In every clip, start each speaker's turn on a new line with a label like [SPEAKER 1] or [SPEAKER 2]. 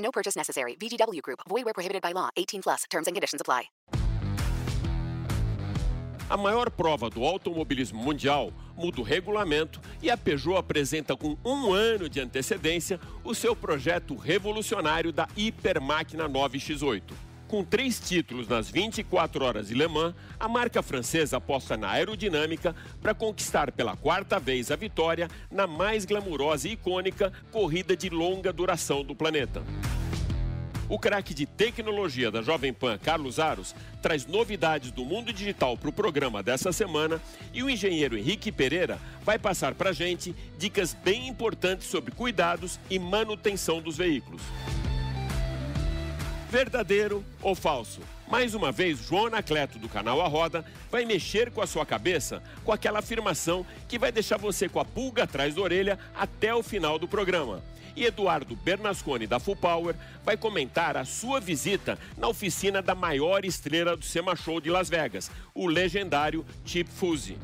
[SPEAKER 1] No purchase necessary. VGW Group. Void where prohibited by law. 18 plus. Terms and conditions apply.
[SPEAKER 2] A maior prova do automobilismo mundial muda o regulamento e a Peugeot apresenta com um ano de antecedência o seu projeto revolucionário da Hipermáquina 9X8. Com três títulos nas 24 horas de Le Mans, a marca francesa aposta na aerodinâmica para conquistar pela quarta vez a vitória na mais glamurosa e icônica corrida de longa duração do planeta. O craque de tecnologia da Jovem Pan, Carlos Aros, traz novidades do mundo digital para o programa dessa semana e o engenheiro Henrique Pereira vai passar para a gente dicas bem importantes sobre cuidados e manutenção dos veículos. Verdadeiro ou falso? Mais uma vez, João Anacleto, do canal A Roda, vai mexer com a sua cabeça com aquela afirmação que vai deixar você com a pulga atrás da orelha até o final do programa. E Eduardo Bernasconi, da Full Power, vai comentar a sua visita na oficina da maior estrela do Sema Show de Las Vegas, o legendário Chip Fuzzy.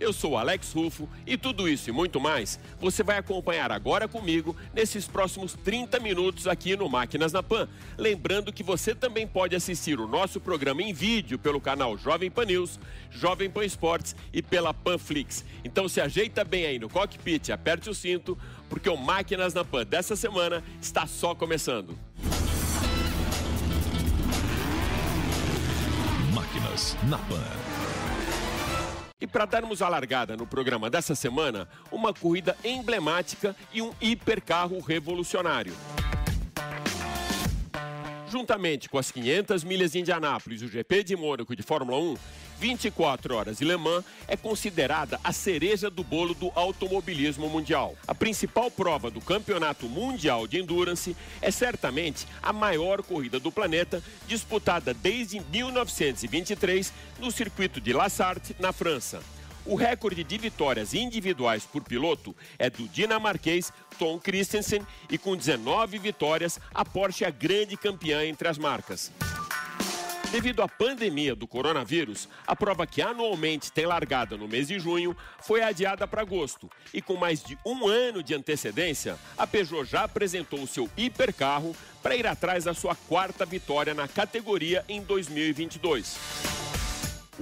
[SPEAKER 2] Eu sou Alex Rufo e tudo isso e muito mais você vai acompanhar agora comigo nesses próximos 30 minutos aqui no Máquinas na Pan. Lembrando que você também pode assistir o nosso programa em vídeo pelo canal Jovem Pan News, Jovem Pan Esportes e pela Panflix. Então se ajeita bem aí no cockpit, aperte o cinto, porque o Máquinas na Pan dessa semana está só começando.
[SPEAKER 3] Máquinas na Pan.
[SPEAKER 2] Para darmos a largada no programa dessa semana, uma corrida emblemática e um hipercarro revolucionário. Juntamente com as 500 milhas de Indianápolis e o GP de Mônaco de Fórmula 1, 24 horas de Le Mans é considerada a cereja do bolo do automobilismo mundial. A principal prova do Campeonato Mundial de Endurance é certamente a maior corrida do planeta, disputada desde 1923 no circuito de La Sarthe, na França. O recorde de vitórias individuais por piloto é do dinamarquês Tom Christensen e com 19 vitórias, a Porsche é a grande campeã entre as marcas. Devido à pandemia do coronavírus, a prova que anualmente tem largada no mês de junho foi adiada para agosto. E com mais de um ano de antecedência, a Peugeot já apresentou o seu hipercarro para ir atrás da sua quarta vitória na categoria em 2022.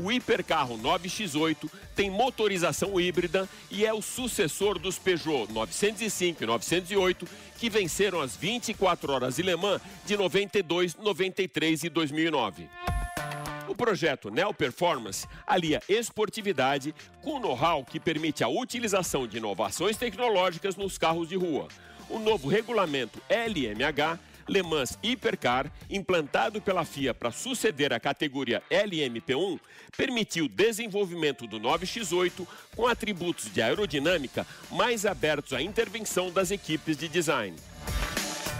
[SPEAKER 2] O hipercarro 9X8 tem motorização híbrida e é o sucessor dos Peugeot 905 e 908 que venceram as 24 horas de Le Mans de 92, 93 e 2009. O projeto Neo Performance alia esportividade com know-how que permite a utilização de inovações tecnológicas nos carros de rua. O novo regulamento LMH Le Mans Hypercar, implantado pela FIA para suceder a categoria LMP1, permitiu o desenvolvimento do 9X8 com atributos de aerodinâmica mais abertos à intervenção das equipes de design.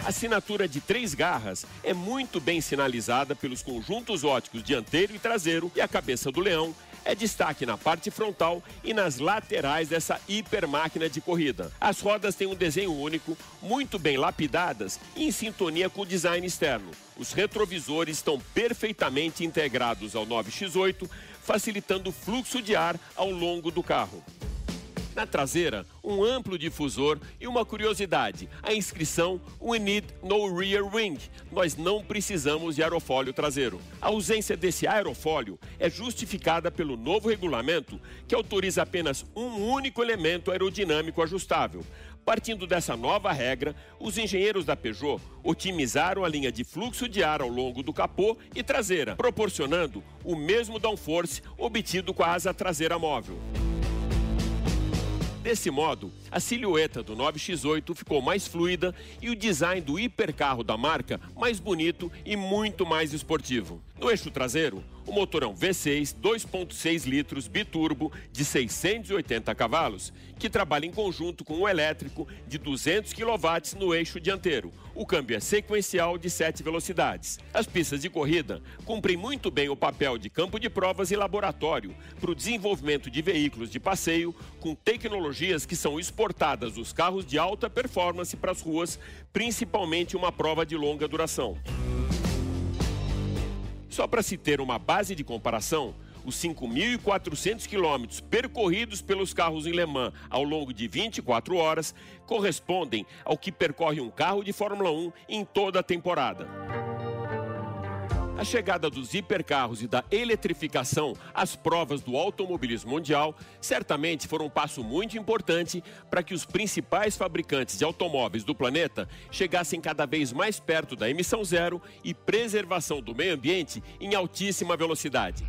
[SPEAKER 2] A assinatura de três garras é muito bem sinalizada pelos conjuntos óticos dianteiro e traseiro e a cabeça do leão é destaque na parte frontal e nas laterais dessa hiper máquina de corrida. As rodas têm um desenho único, muito bem lapidadas e em sintonia com o design externo. Os retrovisores estão perfeitamente integrados ao 9X8, facilitando o fluxo de ar ao longo do carro. Na traseira, um amplo difusor e uma curiosidade: a inscrição We Need No Rear Wing. Nós não precisamos de aerofólio traseiro. A ausência desse aerofólio é justificada pelo novo regulamento que autoriza apenas um único elemento aerodinâmico ajustável. Partindo dessa nova regra, os engenheiros da Peugeot otimizaram a linha de fluxo de ar ao longo do capô e traseira, proporcionando o mesmo downforce obtido com a asa traseira móvel. Desse modo, a silhueta do 9X8 ficou mais fluida e o design do hipercarro da marca mais bonito e muito mais esportivo. No eixo traseiro, O motor um V6 2.6 litros biturbo de 680 cavalos, que trabalha em conjunto com um elétrico de 200 kW no eixo dianteiro. O câmbio é sequencial de 7 velocidades. As pistas de corrida cumprem muito bem o papel de campo de provas e laboratório para o desenvolvimento de veículos de passeio com tecnologias que são exportadas dos carros de alta performance para as ruas, principalmente uma prova de longa duração. Só para se ter uma base de comparação, os 5.400 quilômetros percorridos pelos carros em Le Mans ao longo de 24 horas correspondem ao que percorre um carro de Fórmula 1 em toda a temporada. A chegada dos hipercarros e da eletrificação às provas do automobilismo mundial certamente foram um passo muito importante para que os principais fabricantes de automóveis do planeta chegassem cada vez mais perto da emissão zero e preservação do meio ambiente em altíssima velocidade.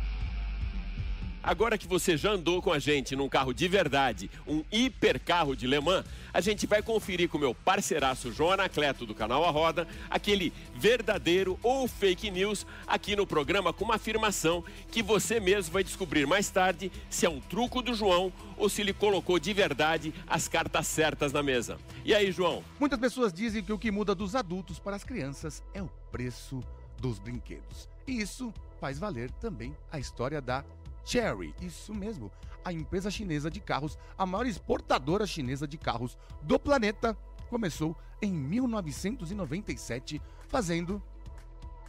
[SPEAKER 2] Agora que você já andou com a gente num carro de verdade, um hipercarro de Le Mans, a gente vai conferir com meu parceiraço João Anacleto do canal A Roda, aquele verdadeiro ou fake news aqui no programa com uma afirmação que você mesmo vai descobrir mais tarde se é um truco do João ou se ele colocou de verdade as cartas certas na mesa. E aí, João?
[SPEAKER 4] Muitas pessoas dizem que o que muda dos adultos para as crianças é o preço dos brinquedos. E isso faz valer também a história da Cherry, isso mesmo, a empresa chinesa de carros, a maior exportadora chinesa de carros do planeta, começou em 1997 fazendo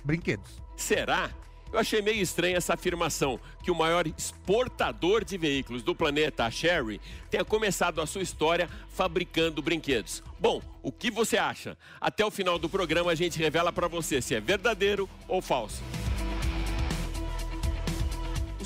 [SPEAKER 4] brinquedos.
[SPEAKER 2] Será? Eu achei meio estranha essa afirmação que o maior exportador de veículos do planeta, a Sherry, tenha começado a sua história fabricando brinquedos. Bom, o que você acha? Até o final do programa a gente revela para você se é verdadeiro ou falso.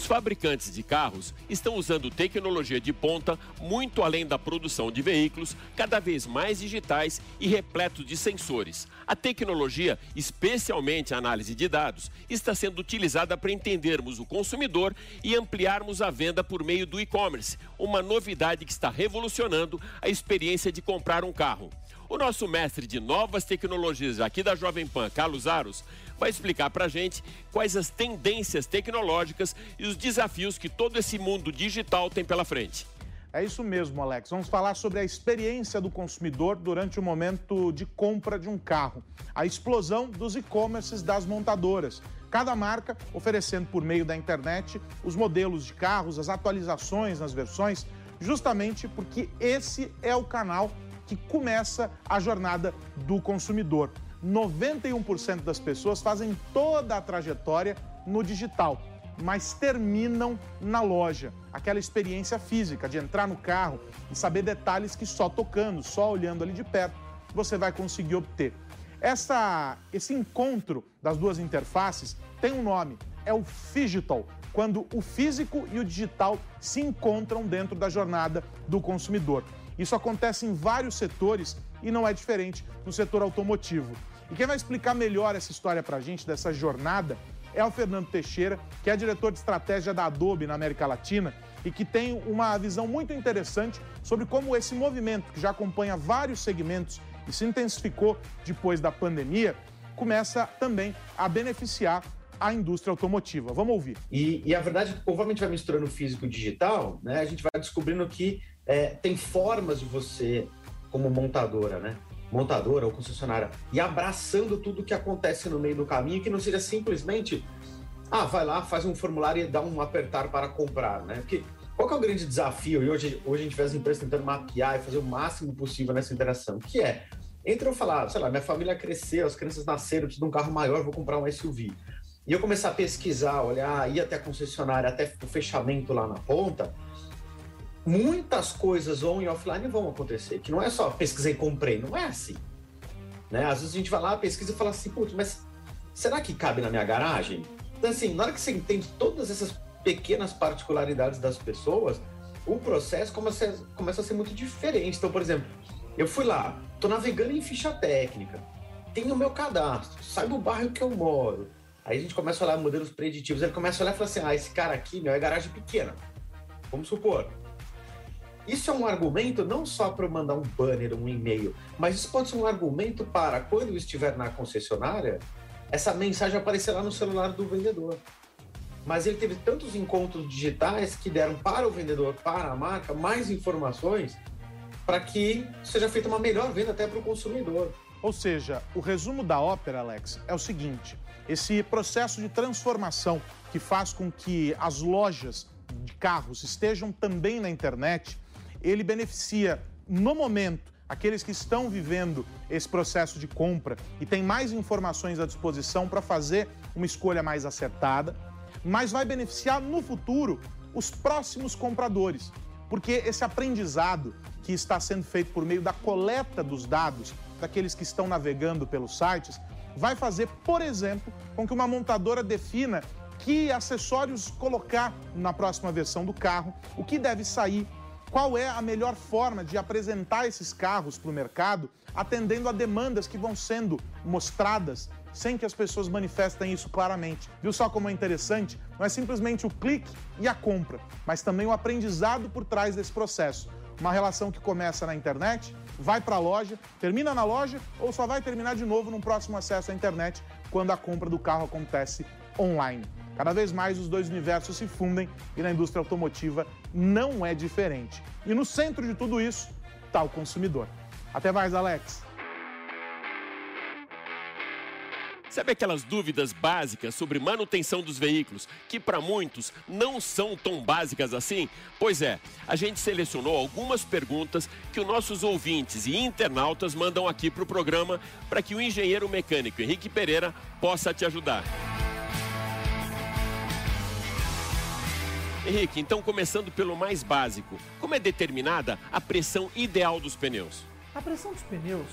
[SPEAKER 2] Os fabricantes de carros estão usando tecnologia de ponta muito além da produção de veículos, cada vez mais digitais e repletos de sensores. A tecnologia, especialmente a análise de dados, está sendo utilizada para entendermos o consumidor e ampliarmos a venda por meio do e-commerce, uma novidade que está revolucionando a experiência de comprar um carro. O nosso mestre de novas tecnologias aqui da Jovem Pan, Carlos Aros, vai explicar para a gente quais as tendências tecnológicas e os desafios que todo esse mundo digital tem pela frente.
[SPEAKER 5] É isso mesmo, Alex. Vamos falar sobre a experiência do consumidor durante o momento de compra de um carro. A explosão dos e-commerces das montadoras. Cada marca oferecendo por meio da internet os modelos de carros, as atualizações nas versões, justamente porque esse é o canal que começa a jornada do consumidor. 91% das pessoas fazem toda a trajetória no digital, mas terminam na loja. Aquela experiência física de entrar no carro e saber detalhes que só tocando, só olhando ali de perto, você vai conseguir obter. Essa, esse encontro das duas interfaces tem um nome, é o Digital, quando o físico e o digital se encontram dentro da jornada do consumidor. Isso acontece em vários setores e não é diferente no setor automotivo. E quem vai explicar melhor essa história para a gente, dessa jornada, é o Fernando Teixeira, que é diretor de estratégia da Adobe na América Latina e que tem uma visão muito interessante sobre como esse movimento, que já acompanha vários segmentos e se intensificou depois da pandemia, começa também a beneficiar a indústria automotiva. Vamos ouvir.
[SPEAKER 6] E, e a verdade, conforme a gente vai misturando físico e digital, né, a gente vai descobrindo que é, tem formas de você, como montadora, né? Montadora ou concessionária, e abraçando tudo que acontece no meio do caminho, que não seja simplesmente, ah, vai lá, faz um formulário e dá um apertar para comprar, né? Porque qual é o grande desafio? E hoje, hoje a gente vê as empresas tentando mapear e fazer o máximo possível nessa interação, que é, entre eu falar, sei lá, minha família cresceu, as crianças nasceram, preciso de um carro maior, vou comprar um SUV. E eu começar a pesquisar, olhar, ir até a concessionária, até o fechamento lá na ponta, muitas coisas on e offline vão acontecer, que não é só pesquisei e comprei, não é assim. Né? Às vezes a gente vai lá, pesquisa e fala assim, putz, mas será que cabe na minha garagem? Então, assim, na hora que você entende todas essas pequenas particularidades das pessoas, o processo começa a, começa a ser muito diferente. Então, por exemplo, eu fui lá, tô navegando em ficha técnica, tenho o meu cadastro, saiba o bairro que eu moro. Aí a gente começa a olhar modelos preditivos, ele começa a olhar e fala assim, ah, esse cara aqui, meu, é garagem pequena. Vamos supor, isso é um argumento não só para mandar um banner, um e-mail, mas isso pode ser um argumento para, quando estiver na concessionária, essa mensagem aparecer lá no celular do vendedor. mas ele teve tantos encontros digitais que deram para o vendedor, para a marca, mais informações para que seja feita uma melhor venda até para o consumidor.
[SPEAKER 5] Ou seja, o resumo da ópera, Alex, é o seguinte: esse processo de transformação que faz com que as lojas de carros estejam também na internet, ele beneficia no momento aqueles que estão vivendo esse processo de compra e têm mais informações à disposição para fazer uma escolha mais acertada, mas vai beneficiar no futuro os próximos compradores, porque esse aprendizado que está sendo feito por meio da coleta dos dados daqueles que estão navegando pelos sites vai fazer, por exemplo, com que uma montadora defina que acessórios colocar na próxima versão do carro, o que deve sair, qual é a melhor forma de apresentar esses carros para o mercado, atendendo a demandas que vão sendo mostradas sem que as pessoas manifestem isso claramente. Viu só como é interessante? Não é simplesmente o clique e a compra, mas também o aprendizado por trás desse processo. Uma relação que começa na internet, vai para a loja, termina na loja ou só vai terminar de novo num próximo acesso à internet quando a compra do carro acontece online. Cada vez mais os dois universos se fundem e na indústria automotiva não é diferente. E no centro de tudo isso está o consumidor. Até mais, Alex.
[SPEAKER 2] Sabe aquelas dúvidas básicas sobre manutenção dos veículos, que para muitos não são tão básicas assim? Pois é, a gente selecionou algumas perguntas que os nossos ouvintes e internautas mandam aqui para o programa para que o engenheiro mecânico Henrique Pereira possa te ajudar. Henrique, então começando pelo mais básico, como é determinada a pressão ideal dos pneus?
[SPEAKER 7] A pressão dos pneus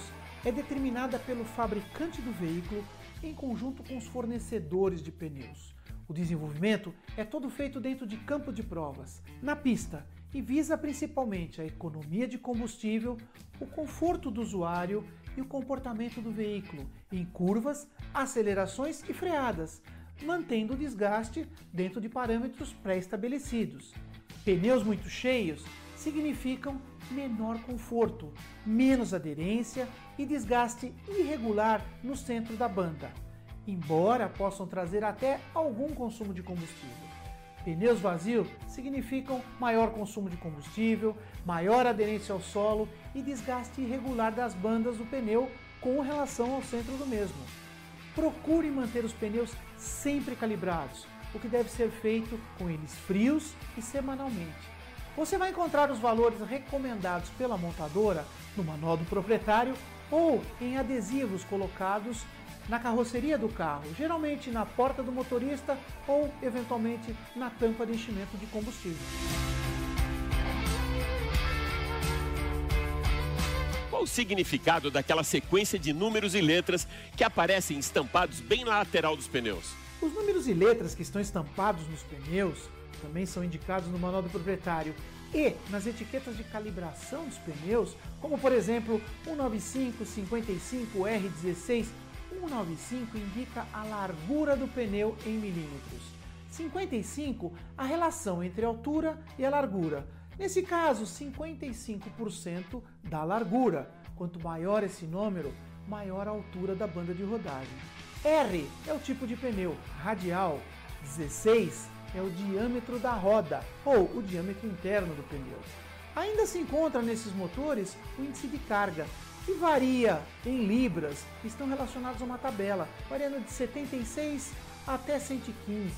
[SPEAKER 7] é determinada pelo fabricante do veículo em conjunto com os fornecedores de pneus. O desenvolvimento é todo feito dentro de campo de provas, na pista, e visa principalmente a economia de combustível, o conforto do usuário e o comportamento do veículo em curvas, acelerações e freadas, mantendo o desgaste dentro de parâmetros pré-estabelecidos. Pneus muito cheios significam menor conforto, menos aderência e desgaste irregular no centro da banda, embora possam trazer até algum consumo de combustível. Pneus vazios significam maior consumo de combustível, maior aderência ao solo e desgaste irregular das bandas do pneu com relação ao centro do mesmo. Procure manter os pneus sempre calibrados, o que deve ser feito com eles frios e semanalmente. Você vai encontrar os valores recomendados pela montadora no manual do proprietário ou em adesivos colocados na carroceria do carro, geralmente na porta do motorista ou eventualmente na tampa de enchimento de combustível.
[SPEAKER 2] Qual o significado daquela sequência de números e letras que aparecem estampados bem na lateral dos pneus?
[SPEAKER 7] Os números e letras que estão estampados nos pneus também são indicados no manual do proprietário e nas etiquetas de calibração dos pneus, como por exemplo 195 55 R16, 195 indica a largura do pneu em milímetros. 55 a relação entre a altura e a largura. Nesse caso, 55% da largura. Quanto maior esse número, maior a altura da banda de rodagem. R é o tipo de pneu radial, 16 é o diâmetro da roda ou o diâmetro interno do pneu. Ainda se encontra nesses motores o índice de carga, que varia em libras, estão relacionados a uma tabela, variando de 76 até 115,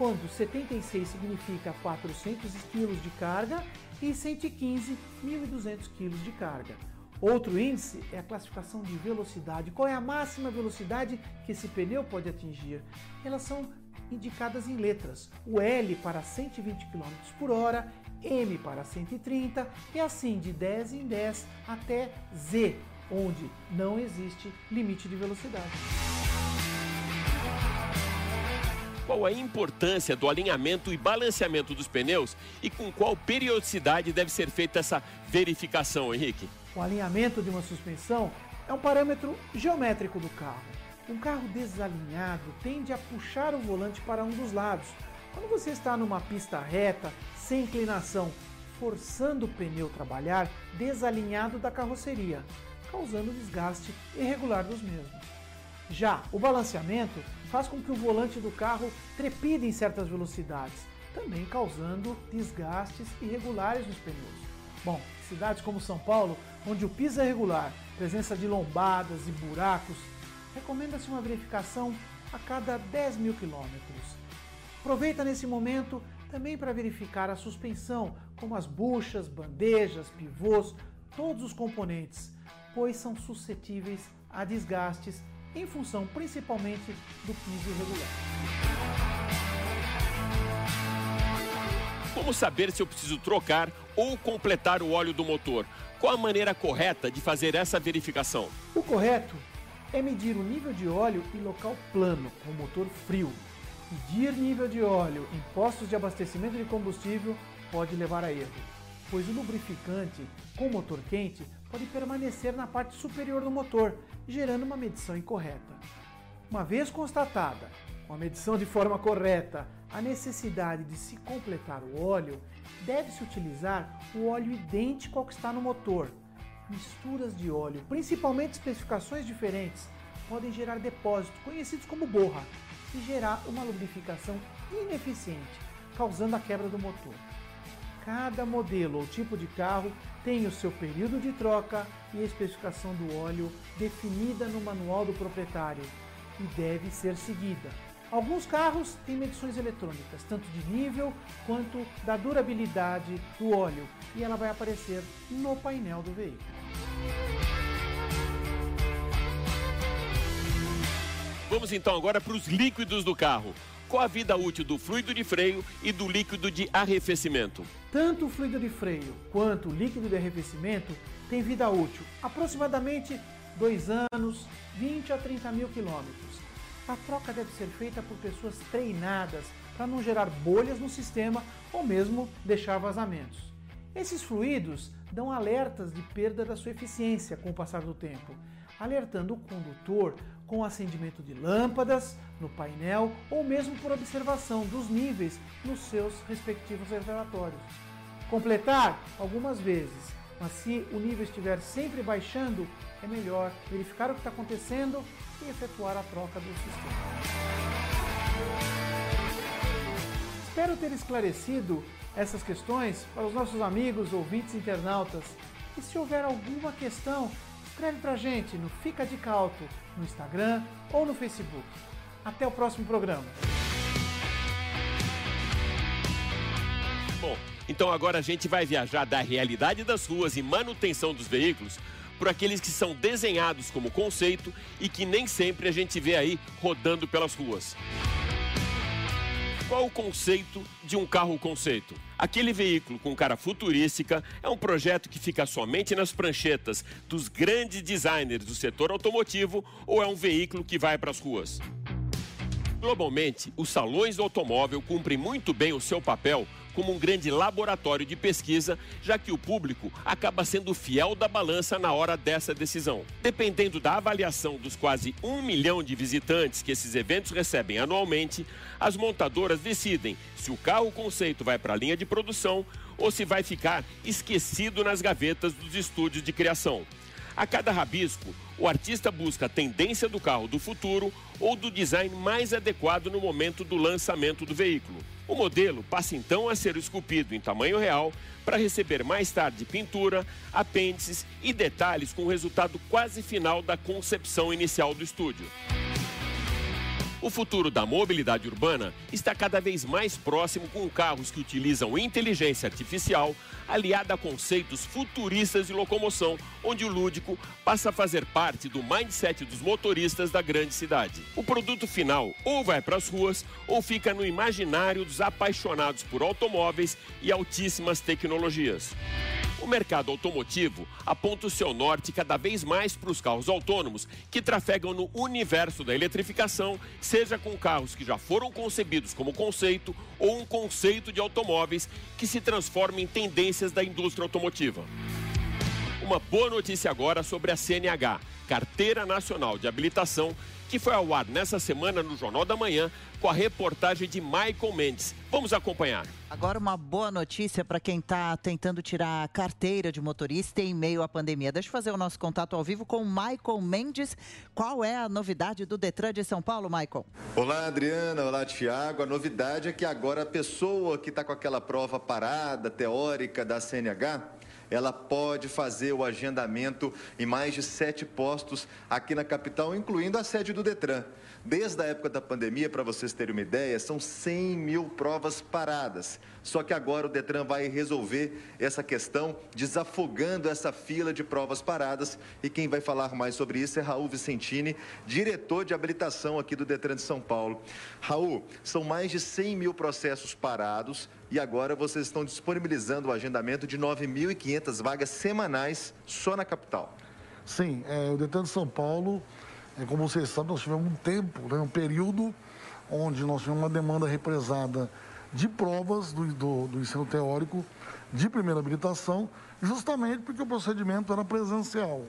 [SPEAKER 7] quando 76 significa 400 kg de carga e 115, 1.200 kg de carga. Outro índice é a classificação de velocidade. Qual é a máxima velocidade que esse pneu pode atingir? Elas são indicadas em letras. O L para 120 km por hora, M para 130 e assim de 10 em 10 até Z, onde não existe limite de velocidade.
[SPEAKER 2] Qual a importância do alinhamento e balanceamento dos pneus e com qual periodicidade deve ser feita essa verificação, Henrique?
[SPEAKER 7] O alinhamento de uma suspensão é um parâmetro geométrico do carro. Um carro desalinhado tende a puxar o volante para um dos lados. Quando você está numa pista reta, sem inclinação, forçando o pneu trabalhar desalinhado da carroceria, causando desgaste irregular dos mesmos. Já o balanceamento faz com que o volante do carro trepide em certas velocidades, também causando desgastes irregulares nos pneus. Bom, cidades como São Paulo, onde o piso é regular, presença de lombadas e buracos, recomenda-se uma verificação a cada 10 mil quilômetros. Aproveita nesse momento também para verificar a suspensão, como as buchas, bandejas, pivôs, todos os componentes, pois são suscetíveis a desgastes em função principalmente do piso irregular.
[SPEAKER 2] Como saber se eu preciso trocar ou completar o óleo do motor? Qual a maneira correta de fazer essa verificação?
[SPEAKER 7] O correto é medir o nível de óleo em local plano, com o motor frio. Medir nível de óleo em postos de abastecimento de combustível pode levar a erro, pois o lubrificante com motor quente pode permanecer na parte superior do motor, gerando uma medição incorreta. Uma vez constatada, com a medição de forma correta, a necessidade de se completar o óleo, deve-se utilizar o óleo idêntico ao que está no motor. Misturas de óleo, principalmente especificações diferentes, podem gerar depósitos conhecidos como borra e gerar uma lubrificação ineficiente, causando a quebra do motor. Cada modelo ou tipo de carro tem o seu período de troca e a especificação do óleo definida no manual do proprietário e deve ser seguida. Alguns carros têm medições eletrônicas, tanto de nível quanto da durabilidade do óleo, e ela vai aparecer no painel do veículo.
[SPEAKER 2] Vamos então agora para os líquidos do carro. Qual a vida útil do fluido de freio e do líquido de arrefecimento?
[SPEAKER 7] Tanto o fluido de freio quanto o líquido de arrefecimento têm vida útil, aproximadamente 2 anos, 20 a 30 mil quilômetros. A troca deve ser feita por pessoas treinadas para não gerar bolhas no sistema ou mesmo deixar vazamentos. Esses fluidos dão alertas de perda da sua eficiência com o passar do tempo, alertando o condutor com acendimento de lâmpadas no painel ou mesmo por observação dos níveis nos seus respectivos reservatórios. Completar algumas vezes, mas se o nível estiver sempre baixando, é melhor verificar o que está acontecendo e efetuar a troca do sistema. Espero ter esclarecido essas questões para os nossos amigos ouvintes internautas. E se houver alguma questão, escreve para a gente no Fica de Calto, no Instagram ou no Facebook. Até o próximo programa.
[SPEAKER 2] Bom, então agora a gente vai viajar da realidade das ruas e manutenção dos veículos por aqueles que são desenhados como conceito e que nem sempre a gente vê aí rodando pelas ruas. Qual o conceito de um carro conceito? Aquele veículo com cara futurística é um projeto que fica somente nas pranchetas dos grandes designers do setor automotivo ou é um veículo que vai para as ruas? Globalmente, os salões do automóvel cumprem muito bem o seu papel como um grande laboratório de pesquisa, já que o público acaba sendo fiel da balança na hora dessa decisão. Dependendo da avaliação dos quase um milhão de visitantes que esses eventos recebem anualmente, as montadoras decidem se o carro conceito vai para a linha de produção ou se vai ficar esquecido nas gavetas dos estúdios de criação. A cada rabisco, o artista busca a tendência do carro do futuro ou do design mais adequado no momento do lançamento do veículo. O modelo passa então a ser esculpido em tamanho real para receber mais tarde pintura, apêndices e detalhes com o resultado quase final da concepção inicial do estúdio. O futuro da mobilidade urbana está cada vez mais próximo com carros que utilizam inteligência artificial aliada a conceitos futuristas de locomoção, onde o lúdico passa a fazer parte do mindset dos motoristas da grande cidade. O produto final ou vai para as ruas ou fica no imaginário dos apaixonados por automóveis e altíssimas tecnologias. O mercado automotivo aponta o seu norte cada vez mais para os carros autônomos que trafegam no universo da eletrificação, seja com carros que já foram concebidos como conceito ou um conceito de automóveis que se transforma em tendências da indústria automotiva. Uma boa notícia agora sobre a CNH Carteira Nacional de Habilitação, que foi ao ar nessa semana no Jornal da Manhã com a reportagem de Michael Mendes. Vamos acompanhar.
[SPEAKER 8] Agora uma boa notícia para quem está tentando tirar a carteira de motorista em meio à pandemia. Deixa eu fazer o nosso contato ao vivo com o Michael Mendes. Qual é a novidade do Detran de São Paulo, Michael?
[SPEAKER 9] Olá, Adriana. Olá, Tiago. A novidade é que agora a pessoa que está com aquela prova parada, teórica da CNH, ela pode fazer o agendamento em mais de sete postos aqui na capital, incluindo a sede do Detran. Desde a época da pandemia, para vocês terem uma ideia, são 100 mil provas paradas. Só que agora o Detran vai resolver essa questão, desafogando essa fila de provas paradas. E quem vai falar mais sobre isso é Raul Vicentini, diretor de habilitação aqui do Detran de São Paulo. Raul, são mais de 100 mil processos parados e agora vocês estão disponibilizando o agendamento de 9.500 vagas semanais só na capital.
[SPEAKER 10] Sim, é, o Detran de São Paulo é, como vocês sabem, nós tivemos um tempo, né, um período onde nós tivemos uma demanda represada de provas do, do, do ensino teórico de primeira habilitação, justamente porque o procedimento era presencial.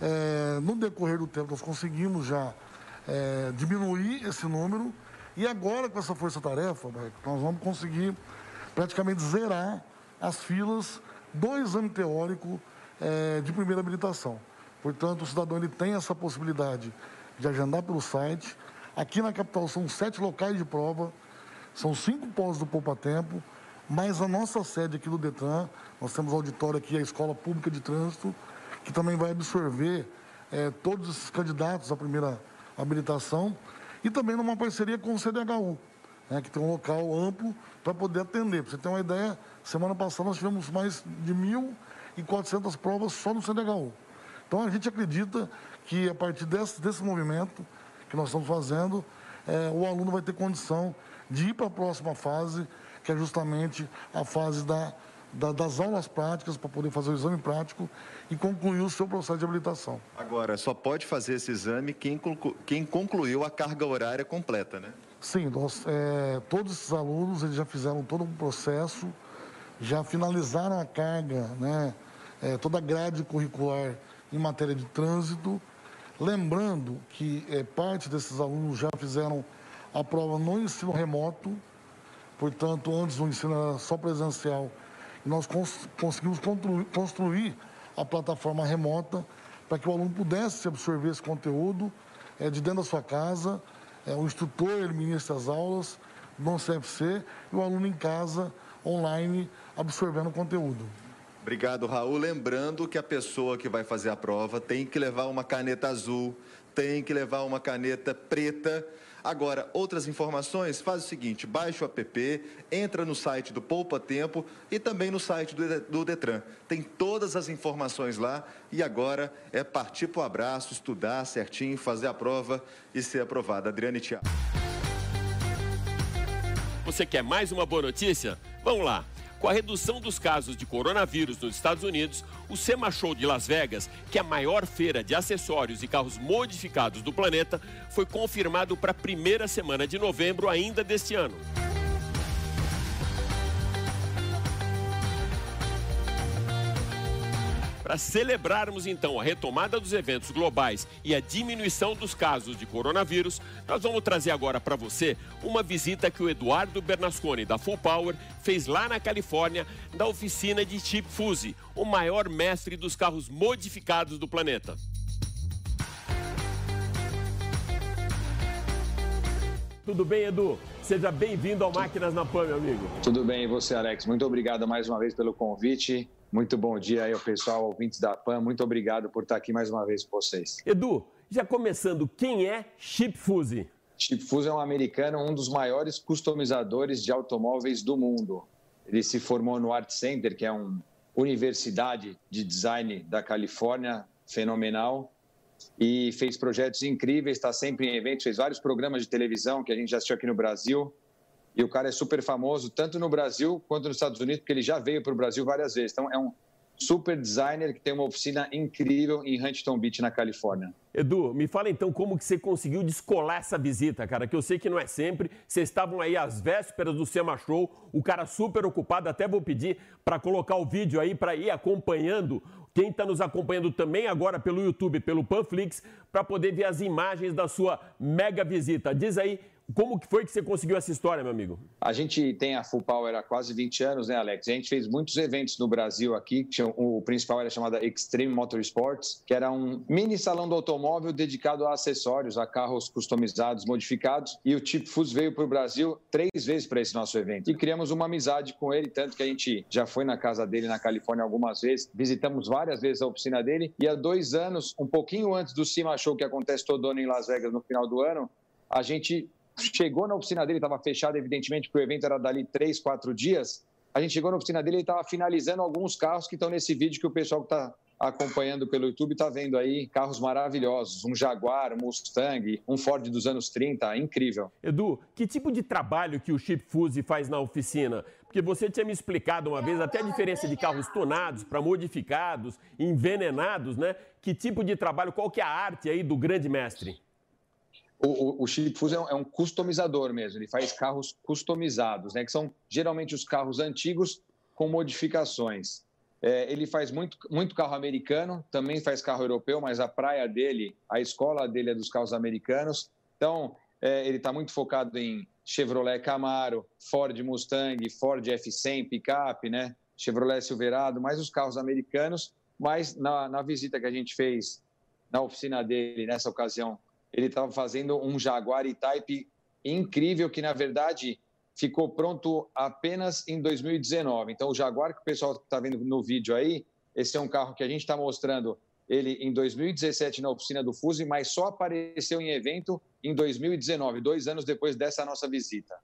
[SPEAKER 10] É, no decorrer do tempo, nós conseguimos já é, diminuir esse número e agora, com essa força-tarefa, nós vamos conseguir praticamente zerar as filas do exame teórico é, de primeira habilitação. Portanto, o cidadão ele tem essa possibilidade de agendar pelo site. Aqui na capital são sete locais de prova, são cinco postos do Poupa Tempo, mas a nossa sede aqui do Detran, nós temos auditório aqui, a Escola Pública de Trânsito, que também vai absorver é, todos esses candidatos à primeira habilitação, e também numa parceria com o CDHU, né, que tem um local amplo para poder atender. Para você ter uma ideia, semana passada nós tivemos mais de 1.400 provas só no CDHU. Então a gente acredita que a partir desse, desse movimento que nós estamos fazendo, é, o aluno vai ter condição de ir para a próxima fase, que é justamente a fase da, da, das aulas práticas para poder fazer o exame prático e concluir o seu processo de habilitação.
[SPEAKER 9] Agora, só pode fazer esse exame quem, quem concluiu a carga horária completa, né?
[SPEAKER 10] Sim, nós, é, todos esses alunos eles já fizeram todo um processo, já finalizaram a carga, né, é, toda a grade curricular em matéria de trânsito. Lembrando que é, parte desses alunos já fizeram a prova no ensino remoto, portanto, antes o ensino era só presencial, e nós cons conseguimos construir a plataforma remota para que o aluno pudesse absorver esse conteúdo é, de dentro da sua casa, é, o instrutor ele ministra as aulas no CFC e o aluno em casa, online, absorvendo o conteúdo.
[SPEAKER 9] Obrigado, Raul. Lembrando que a pessoa que vai fazer a prova tem que levar uma caneta azul, tem que levar uma caneta preta. Agora, outras informações, faz o seguinte, baixa o app, entra no site do Poupa Tempo e também no site do Detran. Tem todas as informações lá e agora é partir para o abraço, estudar certinho, fazer a prova e ser aprovada. Adriane Tiago.
[SPEAKER 2] Você quer mais uma boa notícia? Vamos lá! Com a redução dos casos de coronavírus nos Estados Unidos, o SEMA Show de Las Vegas, que é a maior feira de acessórios e carros modificados do planeta, foi confirmado para a primeira semana de novembro ainda deste ano. Para celebrarmos então a retomada dos eventos globais e a diminuição dos casos de coronavírus, nós vamos trazer agora para você uma visita que o Eduardo Bernasconi da Full Power fez lá na Califórnia, da oficina de Chip Fuse, o maior mestre dos carros modificados do planeta. Tudo bem, Edu? Seja bem-vindo ao Máquinas na Pan, meu amigo.
[SPEAKER 11] Tudo bem, e você, Alex? Muito obrigado mais uma vez pelo convite. Muito bom dia aí ao pessoal, ouvintes da PAN. Muito obrigado por estar aqui mais uma vez com vocês.
[SPEAKER 2] Edu, já começando, quem é Chip Fuse?
[SPEAKER 11] Chip Fuse é um americano, um dos maiores customizadores de automóveis do mundo. Ele se formou no Art Center, que é uma universidade de design da Califórnia, fenomenal, e fez projetos incríveis, está sempre em eventos, fez vários programas de televisão que a gente já assistiu aqui no Brasil. E o cara é super famoso, tanto no Brasil quanto nos Estados Unidos, porque ele já veio para o Brasil várias vezes. Então, é um super designer que tem uma oficina incrível em Huntington Beach, na Califórnia.
[SPEAKER 2] Edu, me fala então como que você conseguiu descolar essa visita, cara, que eu sei que não é sempre. Vocês estavam aí às vésperas do Sema Show, o cara super ocupado, até vou pedir para colocar o vídeo aí para ir acompanhando quem está nos acompanhando também agora pelo YouTube, pelo Panflix, para poder ver as imagens da sua mega visita. Diz aí como que foi que você conseguiu essa história, meu amigo?
[SPEAKER 11] A gente tem a Full Power há quase 20 anos, né, Alex? A gente fez muitos eventos no Brasil aqui. O principal era chamado Extreme Motorsports, que era um mini salão do automóvel dedicado a acessórios, a carros customizados, modificados. E o Chip Foods veio para o Brasil três vezes para esse nosso evento. E criamos uma amizade com ele, tanto que a gente já foi na casa dele na Califórnia algumas vezes, visitamos várias vezes a oficina dele. E há dois anos, um pouquinho antes do Cima Show, que acontece todo ano em Las Vegas no final do ano, a gente chegou na oficina dele, estava fechado, evidentemente, porque o evento era dali três, quatro dias. A gente chegou na oficina dele e estava finalizando alguns carros que estão nesse vídeo que o pessoal que está acompanhando pelo YouTube está vendo aí carros maravilhosos, um Jaguar, um Mustang, um Ford dos anos 30, incrível.
[SPEAKER 2] Edu, que tipo de trabalho que o Chip Fuse faz na oficina? Porque você tinha me explicado uma vez até a diferença de carros tonados para modificados, envenenados, né? Que tipo de trabalho, qual que é a arte aí do grande mestre?
[SPEAKER 11] O, o, o Chip Fuse é um, é um, customizador mesmo, ele faz carros customizados, né, que são geralmente os carros antigos com modificações. É, ele faz muito, muito carro americano, também faz carro europeu, mas a praia dele, a escola dele é dos carros americanos. Então, é, ele está muito focado em Chevrolet Camaro, Ford Mustang, Ford F100, picape, né? Chevrolet Silverado, mais os carros americanos. Mas na, na visita que a gente fez na oficina dele, nessa ocasião, ele estava fazendo um Jaguar E-Type incrível que, na verdade, ficou pronto apenas em 2019. Então, o Jaguar que o pessoal está vendo no vídeo aí, esse é um carro que a gente está mostrando ele em 2017 na oficina do Fuse, mas só apareceu em evento em 2019, dois anos depois dessa nossa visita.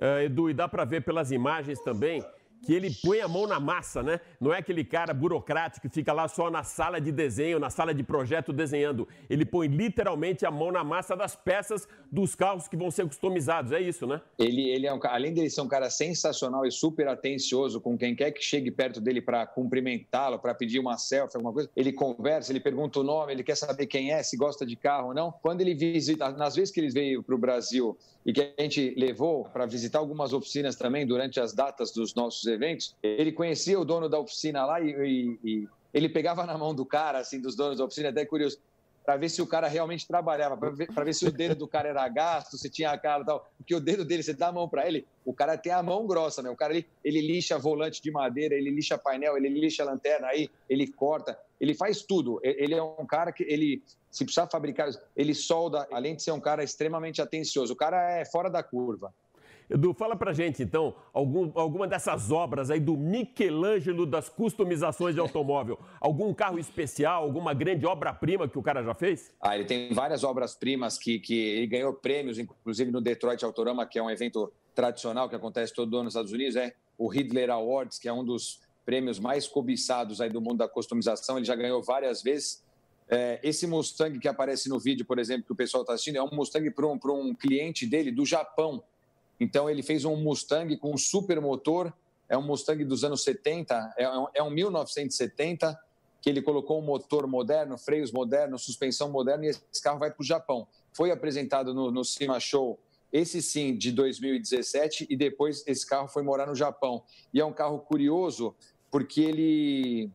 [SPEAKER 2] Uh, Edu, e dá para ver pelas imagens também que ele põe a mão na massa, né? Não é aquele cara burocrático que fica lá só na sala de desenho, na sala de projeto desenhando. Ele põe literalmente a mão na massa das peças dos carros que vão ser customizados. É isso, né?
[SPEAKER 11] Ele, ele é um, além de ser um cara sensacional e super atencioso com quem quer que chegue perto dele para cumprimentá-lo, para pedir uma selfie, alguma coisa. Ele conversa, ele pergunta o nome, ele quer saber quem é, se gosta de carro ou não. Quando ele visita, nas vezes que ele veio para o Brasil e que a gente levou para visitar algumas oficinas também durante as datas dos nossos eventos, ele conhecia o dono da oficina lá e, e, e ele pegava na mão do cara, assim, dos donos da oficina, até curioso, para ver se o cara realmente trabalhava, para ver, ver, se o dedo do cara era gasto, se tinha a cara e tal. Porque o dedo dele, você dá a mão para ele, o cara tem a mão grossa, né? O cara ele, ele lixa volante de madeira, ele lixa painel, ele lixa lanterna, aí ele corta, ele faz tudo. Ele é um cara que ele, se precisar fabricar, ele solda, além de ser um cara extremamente atencioso. O cara é fora da curva.
[SPEAKER 2] Edu, fala pra gente então algum, alguma dessas obras aí do Michelangelo das customizações de automóvel. Algum carro especial, alguma grande obra-prima que o cara já fez?
[SPEAKER 11] Ah, ele tem várias obras-primas que, que ele ganhou prêmios, inclusive no Detroit Autorama, que é um evento tradicional que acontece todo ano nos Estados Unidos, é o Ridler Awards, que é um dos prêmios mais cobiçados aí do mundo da customização. Ele já ganhou várias vezes. É, esse Mustang que aparece no vídeo, por exemplo, que o pessoal está assistindo, é um Mustang para um, um cliente dele do Japão então, ele fez um Mustang com um super motor, é um Mustang dos anos 70, é um, é um 1970, que ele colocou um motor moderno, freios modernos, suspensão moderna, e esse carro vai para o Japão. Foi apresentado no, no Cima Show, esse sim, de 2017, e depois esse carro foi morar no Japão. E é um carro curioso, porque ele,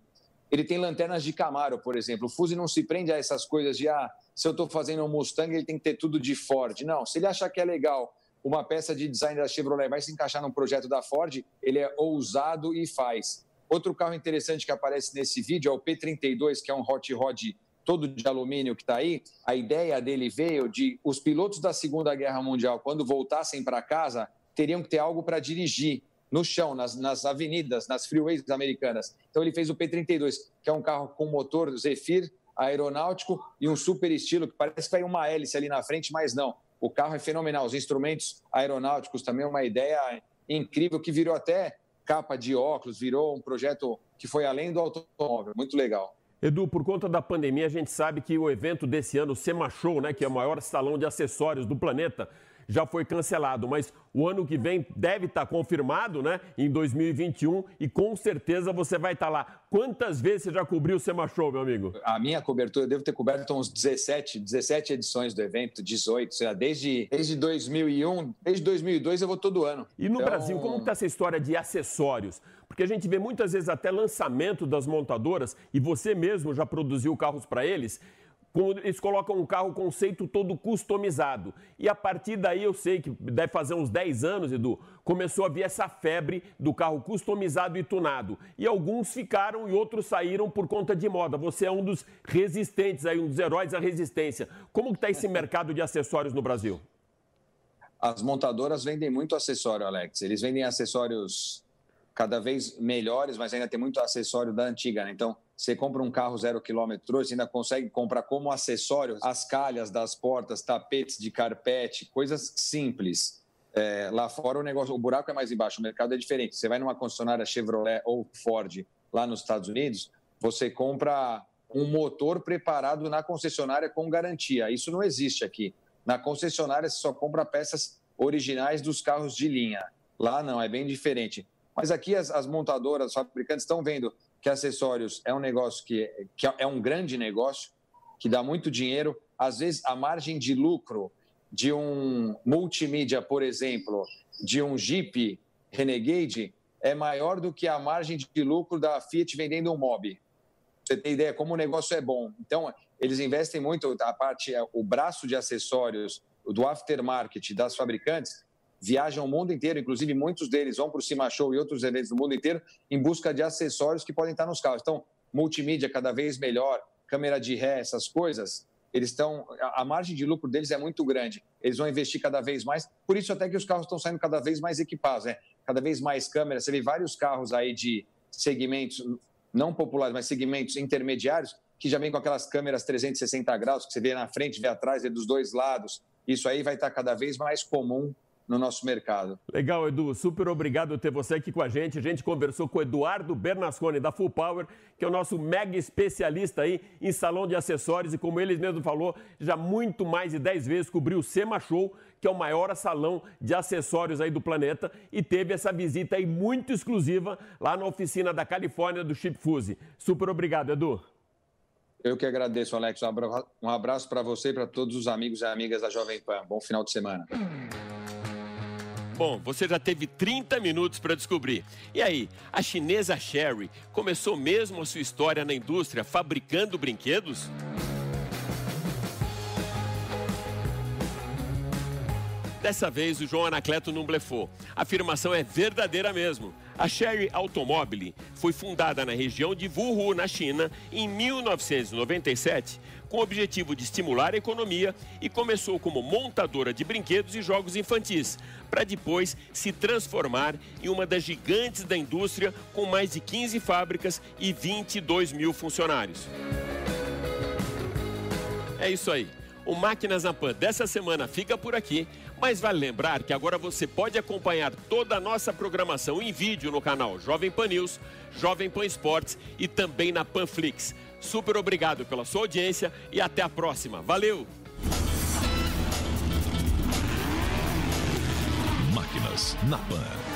[SPEAKER 11] ele tem lanternas de Camaro, por exemplo. O Fuzi não se prende a essas coisas de, ah, se eu estou fazendo um Mustang, ele tem que ter tudo de Ford. Não, se ele achar que é legal uma peça de design da Chevrolet vai se encaixar num projeto da Ford, ele é ousado e faz. Outro carro interessante que aparece nesse vídeo é o P32, que é um hot rod todo de alumínio que está aí. A ideia dele veio de os pilotos da Segunda Guerra Mundial, quando voltassem para casa, teriam que ter algo para dirigir no chão, nas, nas, avenidas, nas freeways americanas. Então ele fez o P32, que é um carro com motor Zephyr aeronáutico e um super estilo que parece que vai uma hélice ali na frente, mas não. O carro é fenomenal. Os instrumentos aeronáuticos também é uma ideia incrível que virou até capa de óculos, virou um projeto que foi além do automóvel. Muito legal.
[SPEAKER 2] Edu, por conta da pandemia, a gente sabe que o evento desse ano, o SEMA Show, né, que é o maior salão de acessórios do planeta, já foi cancelado, mas o ano que vem deve estar confirmado, né? Em 2021 e com certeza você vai estar lá. Quantas vezes você já cobriu o Sema Show, meu amigo?
[SPEAKER 11] A minha cobertura, eu devo ter coberto uns 17, 17 edições do evento, 18, sei lá, desde, desde 2001, desde 2002 eu vou todo ano.
[SPEAKER 2] E no então... Brasil, como está essa história de acessórios? porque a gente vê muitas vezes até lançamento das montadoras, e você mesmo já produziu carros para eles, eles colocam um carro conceito todo customizado. E a partir daí eu sei que deve fazer uns 10 anos, Edu, começou a vir essa febre do carro customizado e tunado. E alguns ficaram e outros saíram por conta de moda. Você é um dos resistentes aí, um dos heróis da resistência. Como está esse mercado de acessórios no Brasil?
[SPEAKER 11] As montadoras vendem muito acessório, Alex. Eles vendem acessórios cada vez melhores, mas ainda tem muito acessório da antiga, né? Então, você compra um carro zero quilômetro você ainda consegue comprar como acessório as calhas das portas, tapetes de carpete, coisas simples. É, lá fora o negócio, o buraco é mais embaixo, o mercado é diferente. Você vai numa concessionária Chevrolet ou Ford lá nos Estados Unidos, você compra um motor preparado na concessionária com garantia. Isso não existe aqui. Na concessionária você só compra peças originais dos carros de linha. Lá não, é bem diferente. Mas aqui as, as montadoras, os fabricantes estão vendo que acessórios é um negócio que, que é um grande negócio, que dá muito dinheiro. Às vezes, a margem de lucro de um multimídia, por exemplo, de um Jeep Renegade, é maior do que a margem de lucro da Fiat vendendo um Mob. Você tem ideia como o negócio é bom. Então, eles investem muito a parte, o braço de acessórios do aftermarket das fabricantes viajam o mundo inteiro, inclusive muitos deles vão para o Cima Show e outros eventos do mundo inteiro em busca de acessórios que podem estar nos carros. Então, multimídia cada vez melhor, câmera de ré, essas coisas, eles estão. A margem de lucro deles é muito grande. Eles vão investir cada vez mais. Por isso, até que os carros estão saindo cada vez mais equipados, né? Cada vez mais câmeras. Você vê vários carros aí de segmentos não populares, mas segmentos intermediários, que já vem com aquelas câmeras 360 graus, que você vê na frente, vê atrás, vê dos dois lados. Isso aí vai estar cada vez mais comum no nosso mercado.
[SPEAKER 2] Legal, Edu. Super obrigado por ter você aqui com a gente. A gente conversou com o Eduardo Bernasconi, da Full Power, que é o nosso mega especialista aí em salão de acessórios e, como ele mesmo falou, já muito mais de 10 vezes cobriu o SEMA Show, que é o maior salão de acessórios aí do planeta, e teve essa visita aí muito exclusiva lá na oficina da Califórnia do Chip Fuse. Super obrigado, Edu.
[SPEAKER 11] Eu que agradeço, Alex. Um abraço para você e para todos os amigos e amigas da Jovem Pan. Bom final de semana.
[SPEAKER 2] Bom, você já teve 30 minutos para descobrir. E aí, a chinesa Sherry começou mesmo a sua história na indústria fabricando brinquedos? Dessa vez, o João Anacleto não blefou. A afirmação é verdadeira mesmo. A Sherry Automobile foi fundada na região de Wuhu, na China, em 1997 com o objetivo de estimular a economia e começou como montadora de brinquedos e jogos infantis, para depois se transformar em uma das gigantes da indústria com mais de 15 fábricas e 22 mil funcionários. É isso aí. O Máquinas na Pan dessa semana fica por aqui, mas vale lembrar que agora você pode acompanhar toda a nossa programação em vídeo no canal Jovem Pan News, Jovem Pan Esportes e também na Panflix. Super obrigado pela sua audiência e até a próxima. Valeu!
[SPEAKER 3] Máquinas na Pan.